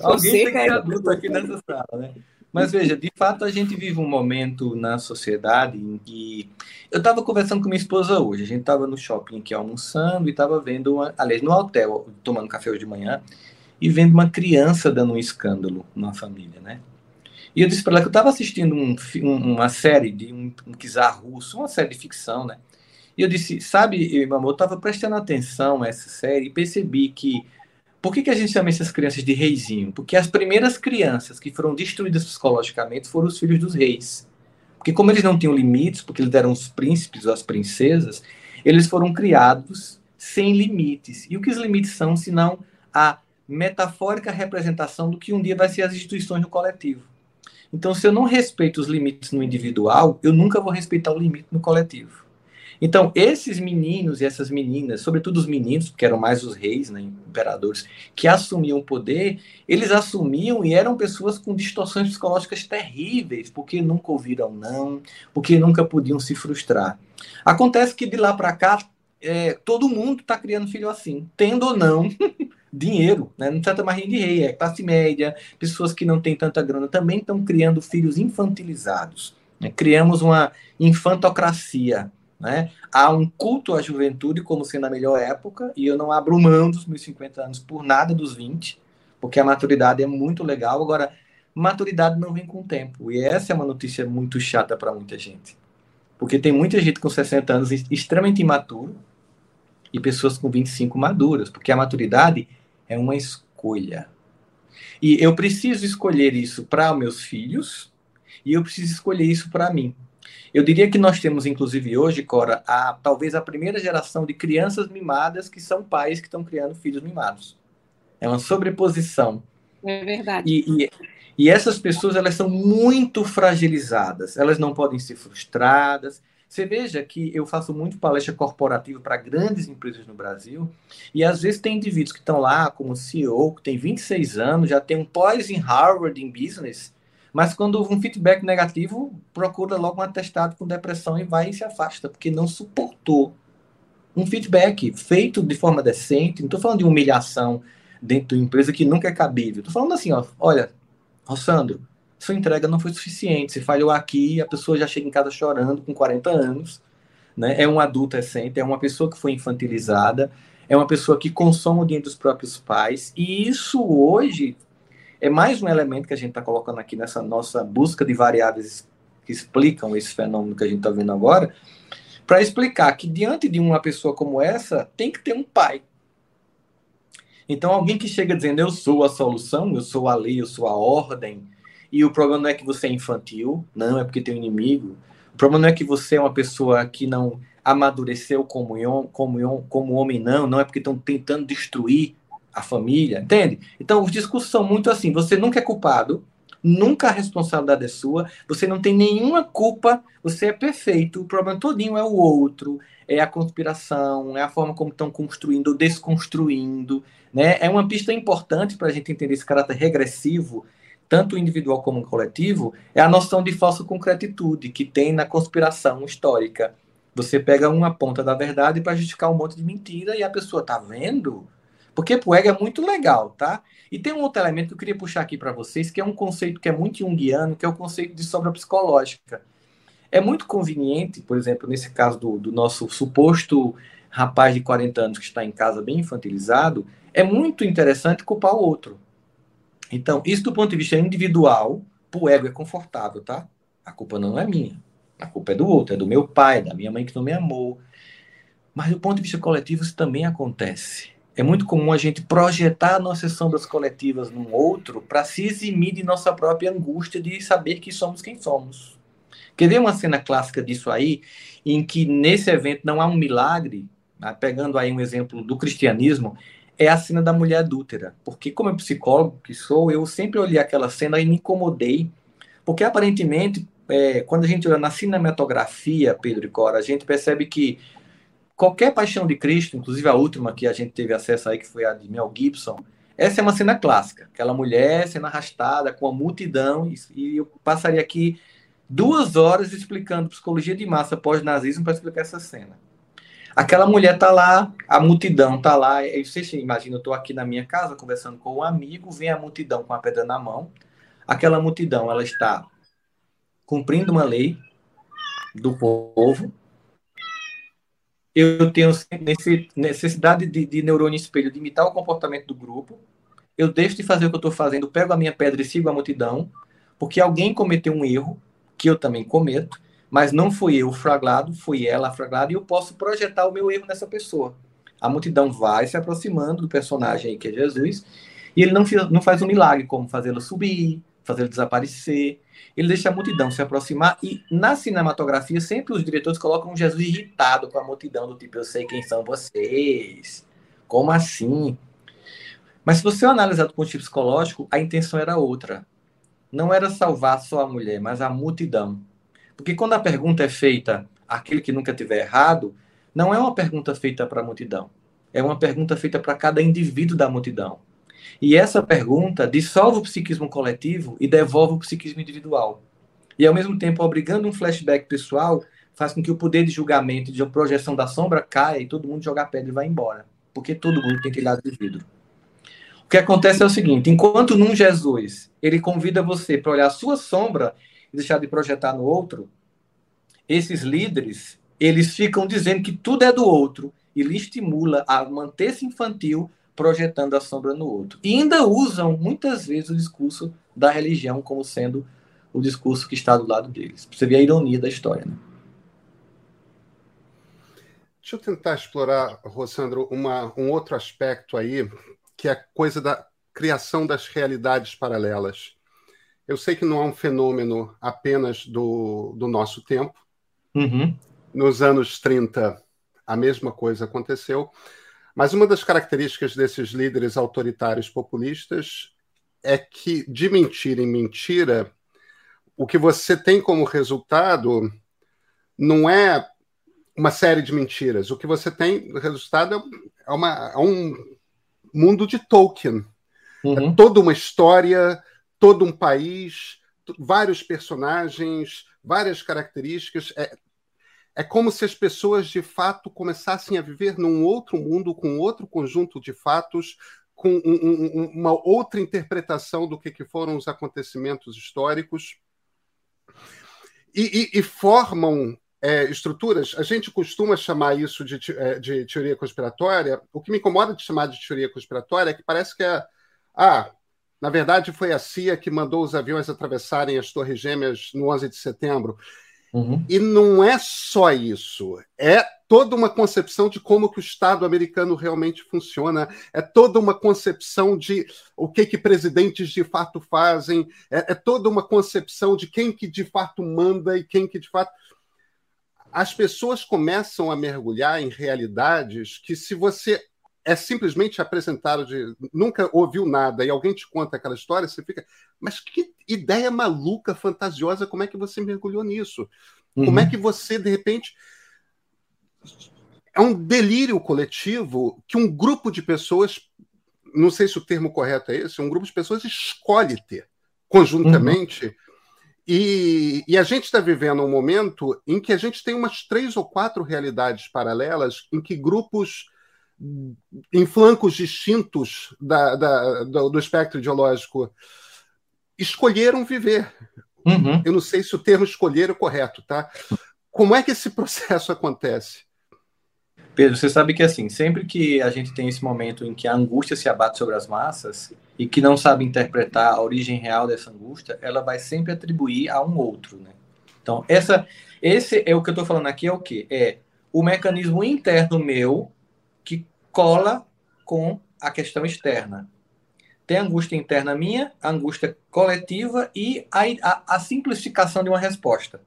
Alguém tem que ser é adulto aqui nessa sala, né? Mas veja, de fato a gente vive um momento na sociedade em que. Eu estava conversando com minha esposa hoje, a gente estava no shopping aqui almoçando e estava vendo, uma... aliás, no hotel, tomando café hoje de manhã, e vendo uma criança dando um escândalo na família, né? E eu disse para ela que eu estava assistindo um, uma série de um, um czar russo, uma série de ficção, né? E eu disse, sabe, meu amor, eu estava prestando atenção a essa série e percebi que por que, que a gente chama essas crianças de reizinho? Porque as primeiras crianças que foram destruídas psicologicamente foram os filhos dos reis. Porque como eles não tinham limites, porque eles eram os príncipes ou as princesas, eles foram criados sem limites. E o que os limites são, senão a metafórica representação do que um dia vai ser as instituições no coletivo. Então, se eu não respeito os limites no individual, eu nunca vou respeitar o limite no coletivo. Então, esses meninos e essas meninas, sobretudo os meninos, que eram mais os reis, né, imperadores, que assumiam o poder, eles assumiam e eram pessoas com distorções psicológicas terríveis, porque nunca ouviram não, porque nunca podiam se frustrar. Acontece que de lá para cá, é, todo mundo está criando filho assim, tendo ou não dinheiro, né? não trata mais de rei, é classe média, pessoas que não têm tanta grana também estão criando filhos infantilizados. Né? Criamos uma infantocracia né? Há um culto à juventude como sendo a melhor época, e eu não abro mão dos meus 50 anos por nada dos 20, porque a maturidade é muito legal. Agora, maturidade não vem com o tempo, e essa é uma notícia muito chata para muita gente. Porque tem muita gente com 60 anos extremamente imaturo e pessoas com 25 maduras, porque a maturidade é uma escolha. E eu preciso escolher isso para meus filhos e eu preciso escolher isso para mim. Eu diria que nós temos, inclusive hoje, Cora, a, talvez a primeira geração de crianças mimadas que são pais que estão criando filhos mimados. É uma sobreposição. É verdade. E, e, e essas pessoas, elas são muito fragilizadas. Elas não podem ser frustradas. Você veja que eu faço muito palestra corporativa para grandes empresas no Brasil, e às vezes tem indivíduos que estão lá como CEO, que tem 26 anos, já tem um pós em Harvard em Business, mas quando um feedback negativo, procura logo um atestado com depressão e vai e se afasta, porque não suportou um feedback feito de forma decente. Não estou falando de humilhação dentro da empresa que nunca é cabível. Estou falando assim, ó, olha, Rossandro, sua entrega não foi suficiente. Você falhou aqui, a pessoa já chega em casa chorando com 40 anos. Né? É um adulto recente, é uma pessoa que foi infantilizada, é uma pessoa que consome o dinheiro dos próprios pais. E isso hoje é mais um elemento que a gente está colocando aqui nessa nossa busca de variáveis que explicam esse fenômeno que a gente está vendo agora, para explicar que diante de uma pessoa como essa, tem que ter um pai. Então, alguém que chega dizendo eu sou a solução, eu sou a lei, eu sou a ordem, e o problema não é que você é infantil, não, é porque tem um inimigo. O problema não é que você é uma pessoa que não amadureceu como, como, como homem, não, não é porque estão tentando destruir a família, entende? Então, os discursos são muito assim: você nunca é culpado, nunca a responsabilidade é sua, você não tem nenhuma culpa, você é perfeito, o problema todinho é o outro, é a conspiração, é a forma como estão construindo ou desconstruindo, né? É uma pista importante para a gente entender esse caráter regressivo, tanto individual como coletivo, é a noção de falsa concretitude que tem na conspiração histórica. Você pega uma ponta da verdade para justificar um monte de mentira e a pessoa tá vendo? Porque pro ego é muito legal, tá? E tem um outro elemento que eu queria puxar aqui para vocês, que é um conceito que é muito junguiano, que é o conceito de sobra psicológica. É muito conveniente, por exemplo, nesse caso do, do nosso suposto rapaz de 40 anos que está em casa bem infantilizado, é muito interessante culpar o outro. Então, isso do ponto de vista individual, pro ego é confortável, tá? A culpa não é minha. A culpa é do outro, é do meu pai, da minha mãe que não me amou. Mas do ponto de vista coletivo, isso também acontece. É muito comum a gente projetar nossas sombras coletivas num outro para se eximir de nossa própria angústia de saber que somos quem somos. Quer ver uma cena clássica disso aí, em que nesse evento não há um milagre, né? pegando aí um exemplo do cristianismo, é a cena da mulher adúltera. Porque, como psicólogo que sou, eu sempre olhei aquela cena e me incomodei, porque aparentemente, é, quando a gente olha na cinematografia, Pedro e Cora, a gente percebe que qualquer paixão de Cristo, inclusive a última que a gente teve acesso aí, que foi a de Mel Gibson, essa é uma cena clássica. Aquela mulher sendo arrastada com a multidão, e eu passaria aqui duas horas explicando psicologia de massa pós-nazismo para explicar essa cena. Aquela mulher tá lá, a multidão tá lá, e você imagina, eu estou aqui na minha casa conversando com um amigo, vem a multidão com a pedra na mão. Aquela multidão, ela está cumprindo uma lei do povo, eu tenho necessidade de, de neurônio espelho de imitar o comportamento do grupo. Eu deixo de fazer o que eu estou fazendo, pego a minha pedra e sigo a multidão, porque alguém cometeu um erro, que eu também cometo, mas não fui eu o flagrado, foi ela a flagrada, e eu posso projetar o meu erro nessa pessoa. A multidão vai se aproximando do personagem aí, que é Jesus, e ele não, não faz um milagre, como fazê-lo subir, fazê-lo desaparecer. Ele deixa a multidão se aproximar, e na cinematografia, sempre os diretores colocam Jesus irritado com a multidão, do tipo, eu sei quem são vocês. Como assim? Mas se você analisar do ponto de vista psicológico, a intenção era outra. Não era salvar só a mulher, mas a multidão. Porque quando a pergunta é feita aquele que nunca tiver errado, não é uma pergunta feita para a multidão. É uma pergunta feita para cada indivíduo da multidão. E essa pergunta dissolve o psiquismo coletivo e devolve o psiquismo individual. E, ao mesmo tempo, obrigando um flashback pessoal, faz com que o poder de julgamento, de projeção da sombra caia e todo mundo joga pedra e vai embora. Porque todo mundo tem telhado de vidro. O que acontece é o seguinte: enquanto num Jesus ele convida você para olhar a sua sombra e deixar de projetar no outro, esses líderes, eles ficam dizendo que tudo é do outro e lhe estimula a manter-se infantil projetando a sombra no outro. E ainda usam muitas vezes o discurso da religião como sendo o discurso que está do lado deles. Você ver a ironia da história, né? Deixa eu tentar explorar, Rossandro, uma, um outro aspecto aí, que é a coisa da criação das realidades paralelas. Eu sei que não é um fenômeno apenas do, do nosso tempo. Uhum. Nos anos 30, a mesma coisa aconteceu. Mas uma das características desses líderes autoritários populistas é que, de mentira em mentira, o que você tem como resultado não é uma série de mentiras. O que você tem, o resultado é, uma, é um mundo de Tolkien. É uhum. É toda uma história todo um país, vários personagens, várias características. É, é como se as pessoas de fato começassem a viver num outro mundo, com outro conjunto de fatos, com um, um, uma outra interpretação do que, que foram os acontecimentos históricos. E, e, e formam é, estruturas, a gente costuma chamar isso de, é, de, teoria conspiratória. O que me incomoda de chamar de teoria conspiratória é que parece que é. Ah, na verdade, foi a CIA que mandou os aviões atravessarem as Torres Gêmeas no 11 de setembro. Uhum. E não é só isso, é toda uma concepção de como que o Estado americano realmente funciona, é toda uma concepção de o que que presidentes de fato fazem, é, é toda uma concepção de quem que de fato manda e quem que de fato as pessoas começam a mergulhar em realidades que se você é simplesmente apresentado de nunca ouviu nada e alguém te conta aquela história, você fica, mas que ideia maluca, fantasiosa, como é que você mergulhou nisso? Uhum. Como é uhum. que você, de repente. É um delírio coletivo que um grupo de pessoas, não sei se o termo correto é esse, um grupo de pessoas escolhe ter conjuntamente. Uhum. E, e, a gente está vivendo um momento em que a gente tem umas três ou quatro realidades paralelas em que grupos em flancos distintos da, da, do, do, espectro ideológico, escolheram viver. Uhum. Eu não sei se o termo escolher é correto, tá? Como é que esse processo acontece? Pedro, você sabe que assim, sempre que a gente tem esse momento em que a angústia se abate sobre as massas e que não sabe interpretar a origem real dessa angústia, ela vai sempre atribuir a um outro, né? Então, essa, esse é o que eu estou falando aqui é o quê? É o mecanismo interno meu cola com a questão externa. Tem angústia interna minha, angústia coletiva e a, a, a simplificação de uma resposta.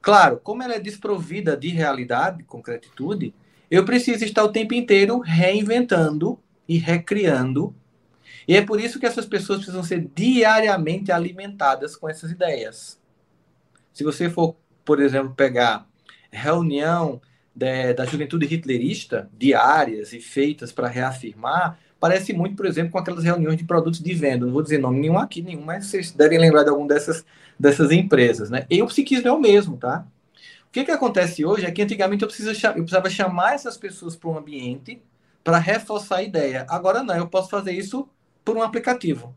Claro, como ela é desprovida de realidade, concretitude, eu preciso estar o tempo inteiro reinventando e recriando. E é por isso que essas pessoas precisam ser diariamente alimentadas com essas ideias. Se você for, por exemplo, pegar reunião de, da juventude hitlerista, diárias e feitas para reafirmar, parece muito, por exemplo, com aquelas reuniões de produtos de venda. Não vou dizer nome nenhum aqui, nenhum, mas vocês devem lembrar de alguma dessas, dessas empresas. Né? E o psiquismo é o mesmo, tá? O que, que acontece hoje é que antigamente eu, preciso, eu precisava chamar essas pessoas para um ambiente para reforçar a ideia. Agora não, eu posso fazer isso por um aplicativo.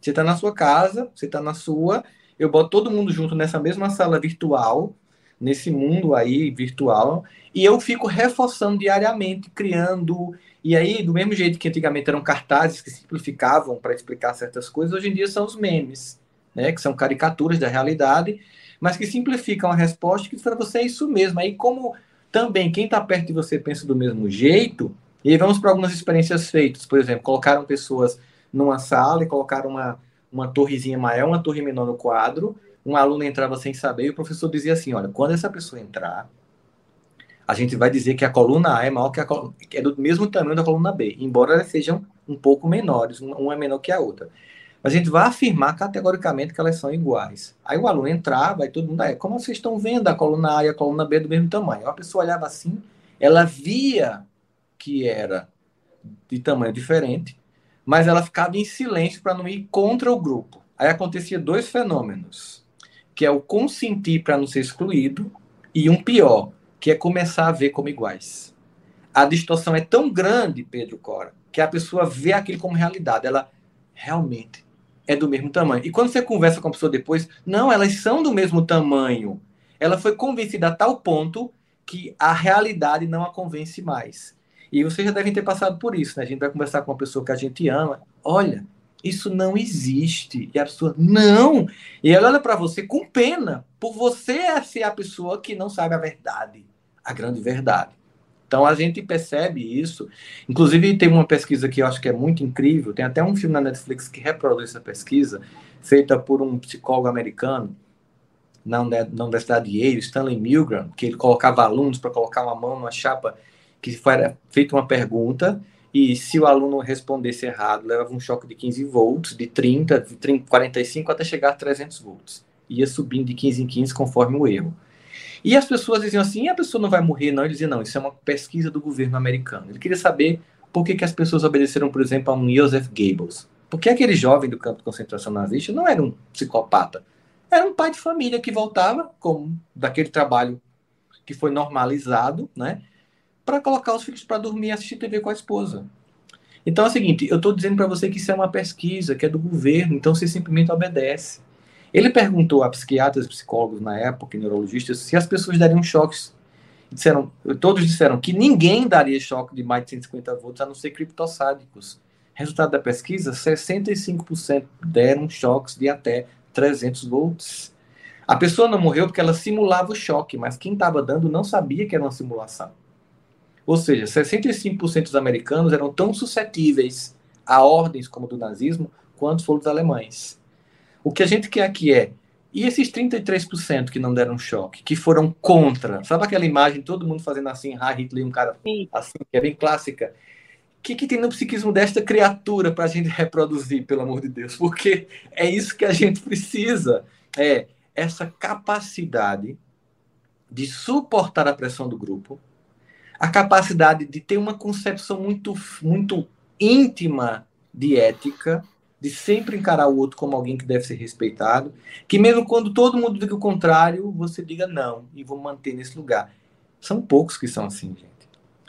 Você está na sua casa, você está na sua, eu boto todo mundo junto nessa mesma sala virtual, nesse mundo aí virtual, e eu fico reforçando diariamente, criando. E aí, do mesmo jeito que antigamente eram cartazes que simplificavam para explicar certas coisas, hoje em dia são os memes, né, que são caricaturas da realidade, mas que simplificam a resposta que para você é isso mesmo. Aí, como também quem está perto de você pensa do mesmo jeito, e aí vamos para algumas experiências feitas. Por exemplo, colocaram pessoas numa sala e colocaram uma, uma torrezinha maior, uma torre menor no quadro. Um aluno entrava sem saber e o professor dizia assim: olha, quando essa pessoa entrar, a gente vai dizer que a coluna A é maior que a coluna, é do mesmo tamanho da coluna B, embora elas sejam um pouco menores, uma é menor que a outra. Mas a gente vai afirmar categoricamente que elas são iguais. Aí o aluno entrava e todo mundo, é, como vocês estão vendo a coluna A e a coluna B do mesmo tamanho? a pessoa olhava assim, ela via que era de tamanho diferente, mas ela ficava em silêncio para não ir contra o grupo. Aí acontecia dois fenômenos, que é o consentir para não ser excluído e um pior, que é começar a ver como iguais. A distorção é tão grande, Pedro Cora, que a pessoa vê aquilo como realidade. Ela realmente é do mesmo tamanho. E quando você conversa com a pessoa depois, não, elas são do mesmo tamanho. Ela foi convencida a tal ponto que a realidade não a convence mais. E vocês já devem ter passado por isso, né? A gente vai conversar com uma pessoa que a gente ama. Olha, isso não existe. E a pessoa, não! E ela olha para você com pena, por você ser a pessoa que não sabe a verdade, a grande verdade. Então a gente percebe isso. Inclusive, tem uma pesquisa que eu acho que é muito incrível. Tem até um filme na Netflix que reproduz essa pesquisa, feita por um psicólogo americano na Universidade de Yale, Stanley Milgram, que ele colocava alunos para colocar uma mão numa chapa que foi feita uma pergunta e se o aluno respondesse errado, levava um choque de 15 volts, de 30, de 30, 45 até chegar a 300 volts. Ia subindo de 15 em 15 conforme o erro. E as pessoas diziam assim, a pessoa não vai morrer não? Ele dizia, não, isso é uma pesquisa do governo americano. Ele queria saber por que, que as pessoas obedeceram, por exemplo, a um Joseph Goebbels. Porque aquele jovem do campo de concentração nazista não era um psicopata. Era um pai de família que voltava, como daquele trabalho que foi normalizado, né? Para colocar os filhos para dormir e assistir TV com a esposa. Então é o seguinte, eu estou dizendo para você que isso é uma pesquisa, que é do governo, então você simplesmente obedece. Ele perguntou a psiquiatras psicólogos na época, neurologistas, se as pessoas dariam choques. Disseram, todos disseram que ninguém daria choque de mais de 150 volts, a não ser criptossádicos. Resultado da pesquisa, 65% deram choques de até 300 volts. A pessoa não morreu porque ela simulava o choque, mas quem estava dando não sabia que era uma simulação. Ou seja, 65% dos americanos eram tão suscetíveis a ordens como do nazismo quanto foram os alemães. O que a gente quer aqui é e esses 33% que não deram choque, que foram contra, sabe aquela imagem, todo mundo fazendo assim, ah, Hitler, um cara Sim. assim, que é bem clássica. O que, que tem no psiquismo desta criatura para a gente reproduzir, pelo amor de Deus? Porque é isso que a gente precisa. É essa capacidade de suportar a pressão do grupo, a capacidade de ter uma concepção muito, muito íntima de ética, de sempre encarar o outro como alguém que deve ser respeitado, que mesmo quando todo mundo diga o contrário, você diga não e vou manter nesse lugar. São poucos que são assim, gente.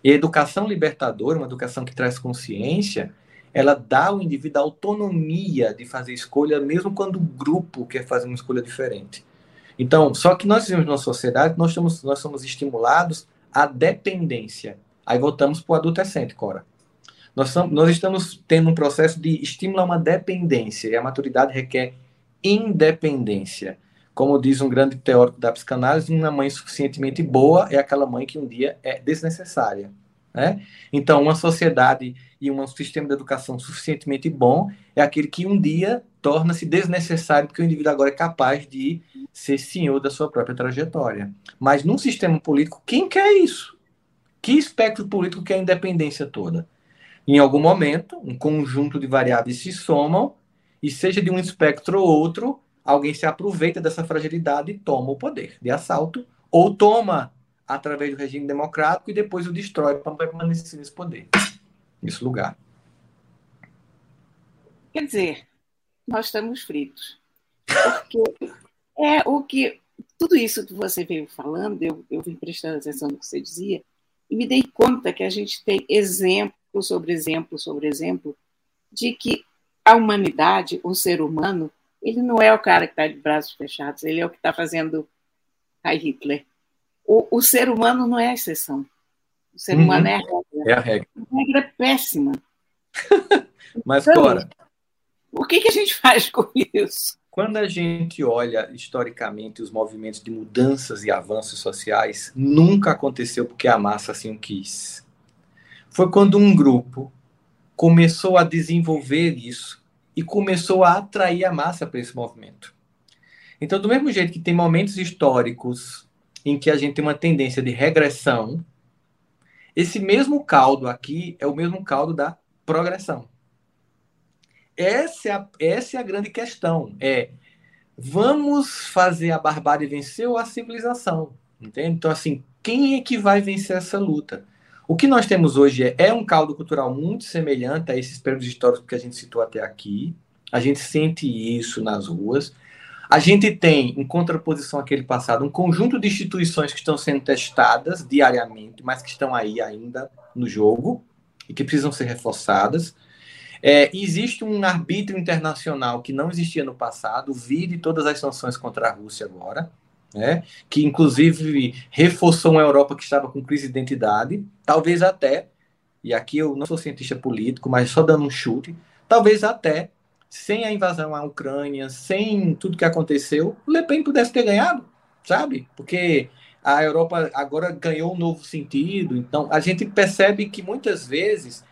E a educação libertadora, uma educação que traz consciência, ela dá ao indivíduo a autonomia de fazer escolha, mesmo quando o grupo quer fazer uma escolha diferente. Então, só que nós vivemos numa sociedade, nós, estamos, nós somos estimulados a dependência. Aí voltamos para o adolescente, Cora. Nós, nós estamos tendo um processo de estímulo a uma dependência, e a maturidade requer independência. Como diz um grande teórico da psicanálise, uma mãe suficientemente boa é aquela mãe que um dia é desnecessária. Né? Então, uma sociedade e um sistema de educação suficientemente bom é aquele que um dia torna-se desnecessário porque o indivíduo agora é capaz de ser senhor da sua própria trajetória. Mas num sistema político, quem quer isso? Que espectro político quer a independência toda? Em algum momento, um conjunto de variáveis se somam e seja de um espectro ou outro, alguém se aproveita dessa fragilidade e toma o poder de assalto ou toma através do regime democrático e depois o destrói para permanecer nesse poder, nesse lugar. Quer dizer, nós estamos fritos. Porque é o que. Tudo isso que você veio falando, eu, eu vim prestando atenção no que você dizia, e me dei conta que a gente tem exemplo sobre exemplo sobre exemplo de que a humanidade, o ser humano, ele não é o cara que está de braços fechados, ele é o que está fazendo a Hitler. O, o, ser humano não é a exceção. O ser uhum. humano é a regra. É a regra. A regra é péssima. Mas, então, Cora, o que, que a gente faz com isso? quando a gente olha historicamente os movimentos de mudanças e avanços sociais, nunca aconteceu porque a massa assim o quis. Foi quando um grupo começou a desenvolver isso e começou a atrair a massa para esse movimento. Então, do mesmo jeito que tem momentos históricos em que a gente tem uma tendência de regressão, esse mesmo caldo aqui é o mesmo caldo da progressão. Essa é a, essa é a grande questão. É vamos fazer a barbárie vencer ou a civilização? Entende? Então, assim, quem é que vai vencer essa luta? O que nós temos hoje é, é um caldo cultural muito semelhante a esses períodos históricos que a gente citou até aqui. A gente sente isso nas ruas. A gente tem, em contraposição àquele passado, um conjunto de instituições que estão sendo testadas diariamente, mas que estão aí ainda no jogo e que precisam ser reforçadas. É, existe um arbítrio internacional que não existia no passado, vide todas as sanções contra a Rússia agora, né, que inclusive reforçou uma Europa que estava com crise de identidade, talvez até, e aqui eu não sou cientista político, mas só dando um chute, talvez até sem a invasão à Ucrânia, sem tudo que aconteceu, o Le Pen pudesse ter ganhado, sabe? Porque a Europa agora ganhou um novo sentido. Então, a gente percebe que muitas vezes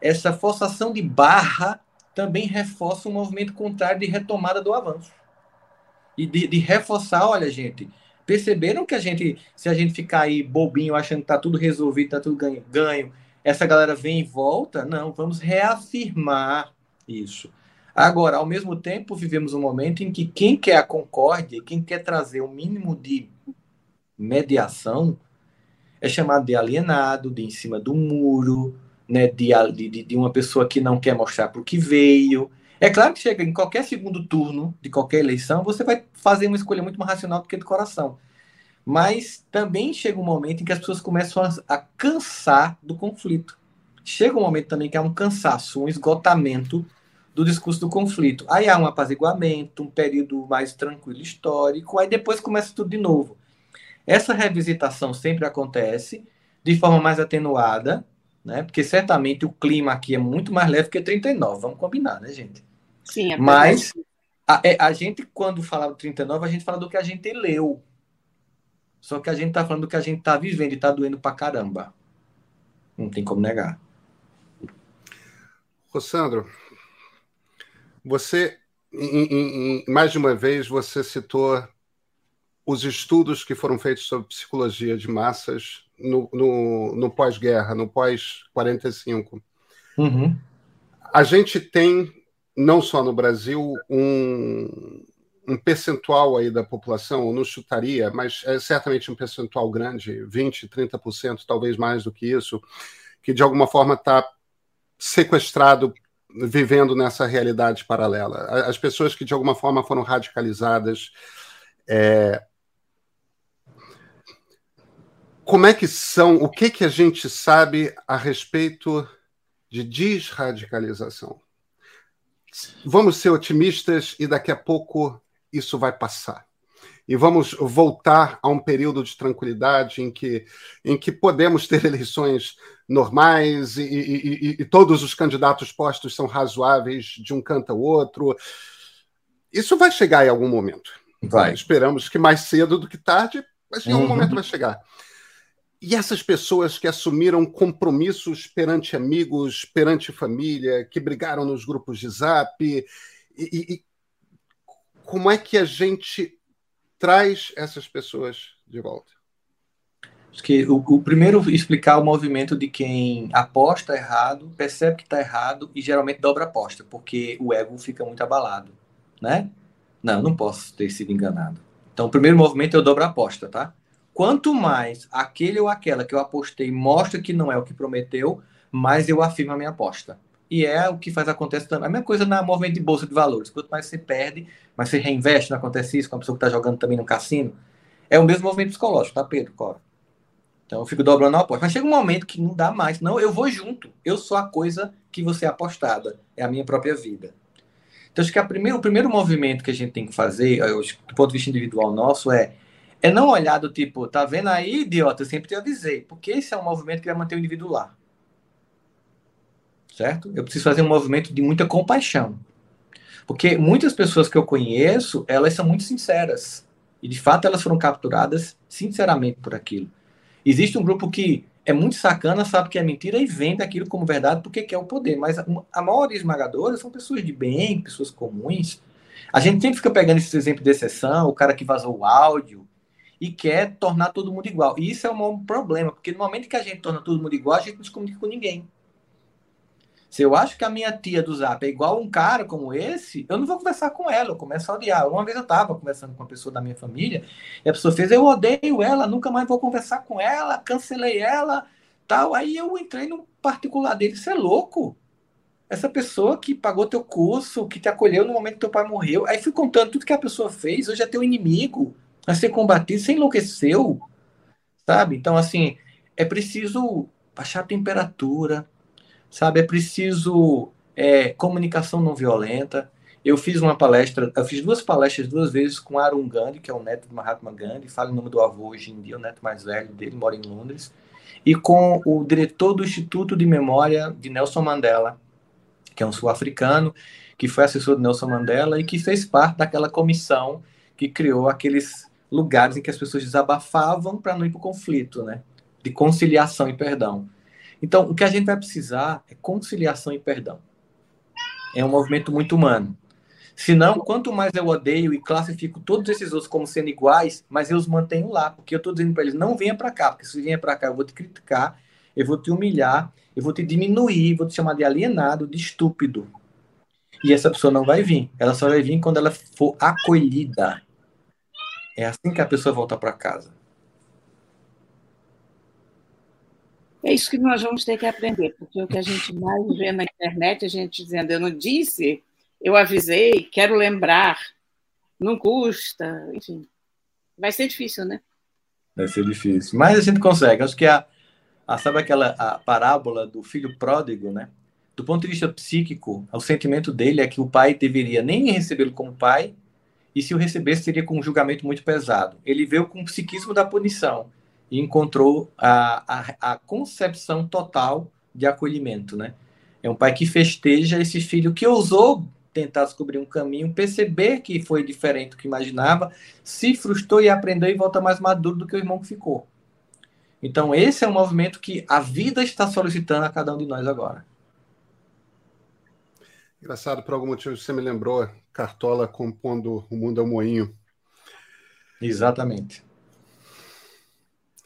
essa forçação de barra também reforça um movimento contrário de retomada do avanço. E de, de reforçar, olha, gente, perceberam que a gente, se a gente ficar aí bobinho, achando que tá tudo resolvido, tá tudo ganho, ganho, essa galera vem e volta? Não, vamos reafirmar isso. Agora, ao mesmo tempo, vivemos um momento em que quem quer a concórdia, quem quer trazer o mínimo de mediação, é chamado de alienado, de em cima do muro, né, de, de, de uma pessoa que não quer mostrar para o que veio. É claro que chega em qualquer segundo turno de qualquer eleição, você vai fazer uma escolha muito mais racional do que do coração. Mas também chega um momento em que as pessoas começam a, a cansar do conflito. Chega um momento também que há um cansaço, um esgotamento do discurso do conflito. Aí há um apaziguamento, um período mais tranquilo histórico, aí depois começa tudo de novo. Essa revisitação sempre acontece de forma mais atenuada, né? Porque certamente o clima aqui é muito mais leve que 39, vamos combinar, né, gente? Sim, é Mas a, é, a, gente, quando fala do 39, a gente fala do que a gente leu. Só que a gente tá falando do que a gente tá vivendo e tá doendo pra caramba. Não tem como negar. Rossandro, você, em, em, mais de uma vez, você citou os estudos que foram feitos sobre psicologia de massas no, no, no pós-guerra, no pós-45. Uhum. A gente tem, não só no Brasil, um, um percentual aí da população, eu não chutaria, mas é certamente um percentual grande, 20%, 30%, talvez mais do que isso, que de alguma forma está sequestrado vivendo nessa realidade paralela. As pessoas que de alguma forma foram radicalizadas. É... Como é que são? O que que a gente sabe a respeito de desradicalização? Vamos ser otimistas e daqui a pouco isso vai passar e vamos voltar a um período de tranquilidade em que, em que podemos ter eleições normais e, e, e, e todos os candidatos postos são razoáveis de um canto ao outro. Isso vai chegar em algum momento. Vai. Esperamos que mais cedo do que tarde, mas em algum uhum. momento vai chegar. E essas pessoas que assumiram compromissos perante amigos, perante família, que brigaram nos grupos de zap, e, e como é que a gente traz essas pessoas de volta? Acho que o, o primeiro explicar o movimento de quem aposta errado, percebe que está errado e geralmente dobra a aposta, porque o ego fica muito abalado, né? Não, não posso ter sido enganado. Então, o primeiro movimento é o dobra aposta, tá? Quanto mais aquele ou aquela que eu apostei mostra que não é o que prometeu, mais eu afirmo a minha aposta. E é o que faz acontecer também. A mesma coisa na movimento de bolsa de valores. Quanto mais você perde, mais você reinveste, não acontece isso com a pessoa que está jogando também no cassino. É o mesmo movimento psicológico, tá, Pedro? Cora? Então eu fico dobrando a aposta. Mas chega um momento que não dá mais. Não, eu vou junto. Eu sou a coisa que você é apostada. É a minha própria vida. Então acho que a primeiro, o primeiro movimento que a gente tem que fazer, do ponto de vista individual nosso, é é não olhar do tipo, tá vendo aí, idiota? Eu sempre te avisei. Porque esse é um movimento que vai manter o indivíduo lá certo? Eu preciso fazer um movimento de muita compaixão. Porque muitas pessoas que eu conheço, elas são muito sinceras. E de fato elas foram capturadas sinceramente por aquilo. Existe um grupo que é muito sacana, sabe que é mentira e vende aquilo como verdade porque quer o poder. Mas a maioria esmagadora são pessoas de bem, pessoas comuns. A gente sempre fica pegando esse exemplo de exceção, o cara que vazou o áudio e quer tornar todo mundo igual. E isso é um problema, porque no momento que a gente torna todo mundo igual, a gente não se comunica com ninguém. Se eu acho que a minha tia do Zap é igual um cara como esse, eu não vou conversar com ela, eu começo a odiar. Uma vez eu estava conversando com uma pessoa da minha família, e a pessoa fez, eu odeio ela, nunca mais vou conversar com ela, cancelei ela, tal. Aí eu entrei no particular dele, você é louco? Essa pessoa que pagou teu curso, que te acolheu no momento que teu pai morreu, aí fui contando tudo que a pessoa fez, hoje é teu inimigo, a ser combatido, você enlouqueceu, sabe? Então, assim, é preciso baixar a temperatura, sabe? É preciso é, comunicação não violenta. Eu fiz uma palestra, eu fiz duas palestras duas vezes com Arun Gandhi, que é o neto de Mahatma Gandhi, fala em nome do avô hoje em dia, o neto mais velho dele, mora em Londres, e com o diretor do Instituto de Memória de Nelson Mandela, que é um sul-africano, que foi assessor de Nelson Mandela e que fez parte daquela comissão que criou aqueles lugares em que as pessoas desabafavam para não ir para o conflito, né? De conciliação e perdão. Então, o que a gente vai precisar é conciliação e perdão. É um movimento muito humano. Senão, quanto mais eu odeio e classifico todos esses outros como sendo iguais, mas eu os mantenho lá, porque eu estou dizendo para eles: não venha para cá, porque se venha para cá eu vou te criticar, eu vou te humilhar, eu vou te diminuir, vou te chamar de alienado, de estúpido. E essa pessoa não vai vir. Ela só vai vir quando ela for acolhida. É assim que a pessoa volta para casa. É isso que nós vamos ter que aprender, porque o que a gente mais vê na internet, a gente dizendo, eu não disse, eu avisei, quero lembrar, não custa, enfim. Vai ser difícil, né? Vai ser difícil. Mas a gente consegue. Acho que a, a sabe aquela a parábola do filho pródigo, né? Do ponto de vista psíquico, o sentimento dele é que o pai deveria nem recebê-lo como pai, e se o recebesse, seria com um julgamento muito pesado. Ele veio com o psiquismo da punição e encontrou a, a, a concepção total de acolhimento, né? É um pai que festeja esse filho que ousou tentar descobrir um caminho, perceber que foi diferente do que imaginava, se frustrou e aprendeu e volta mais maduro do que o irmão que ficou. Então, esse é um movimento que a vida está solicitando a cada um de nós agora. Engraçado, por algum motivo você me lembrou Cartola compondo O Mundo é um Moinho. Exatamente.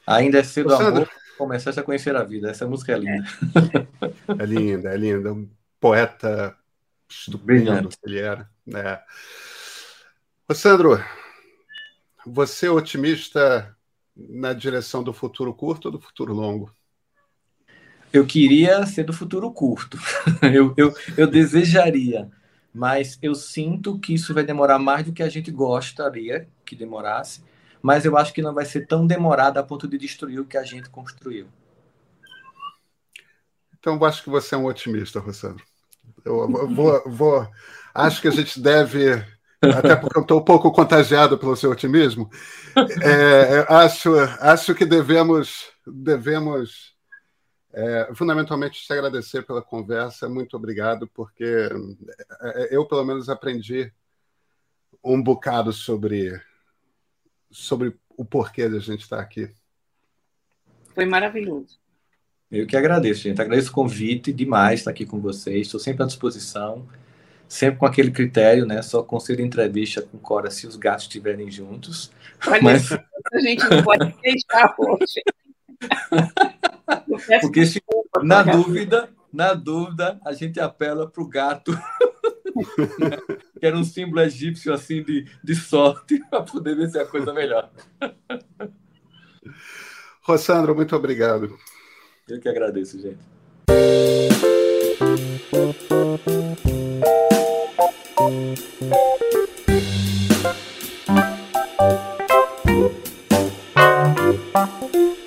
Ainda é cedo amor, começaste a conhecer a vida. Essa música é linda. É, é linda, é linda. Um poeta estupendo que ele era. É. Ô Sandro, você é otimista na direção do futuro curto ou do futuro longo? Eu queria ser do futuro curto. eu, eu, eu desejaria. Mas eu sinto que isso vai demorar mais do que a gente gostaria que demorasse mas eu acho que não vai ser tão demorada a ponto de destruir o que a gente construiu. Então, eu acho que você é um otimista, Rossandro. Eu vou, vou, acho que a gente deve, até porque eu estou um pouco contagiado pelo seu otimismo, é, acho, acho que devemos, devemos é, fundamentalmente te agradecer pela conversa. Muito obrigado, porque é, eu, pelo menos, aprendi um bocado sobre sobre o porquê da gente estar aqui. Foi maravilhoso. Eu que agradeço, gente. Agradeço o convite demais estar aqui com vocês. Estou sempre à disposição, sempre com aquele critério, né? Só consigo entrevista com Cora se os gatos estiverem juntos. Olha, Mas... a gente não pode deixar hoje. Porque se, na dúvida, na dúvida, a gente apela para o gato que era um símbolo egípcio assim de, de sorte para poder ver se a coisa melhor. Rossandro, muito obrigado. Eu que agradeço, gente. Thank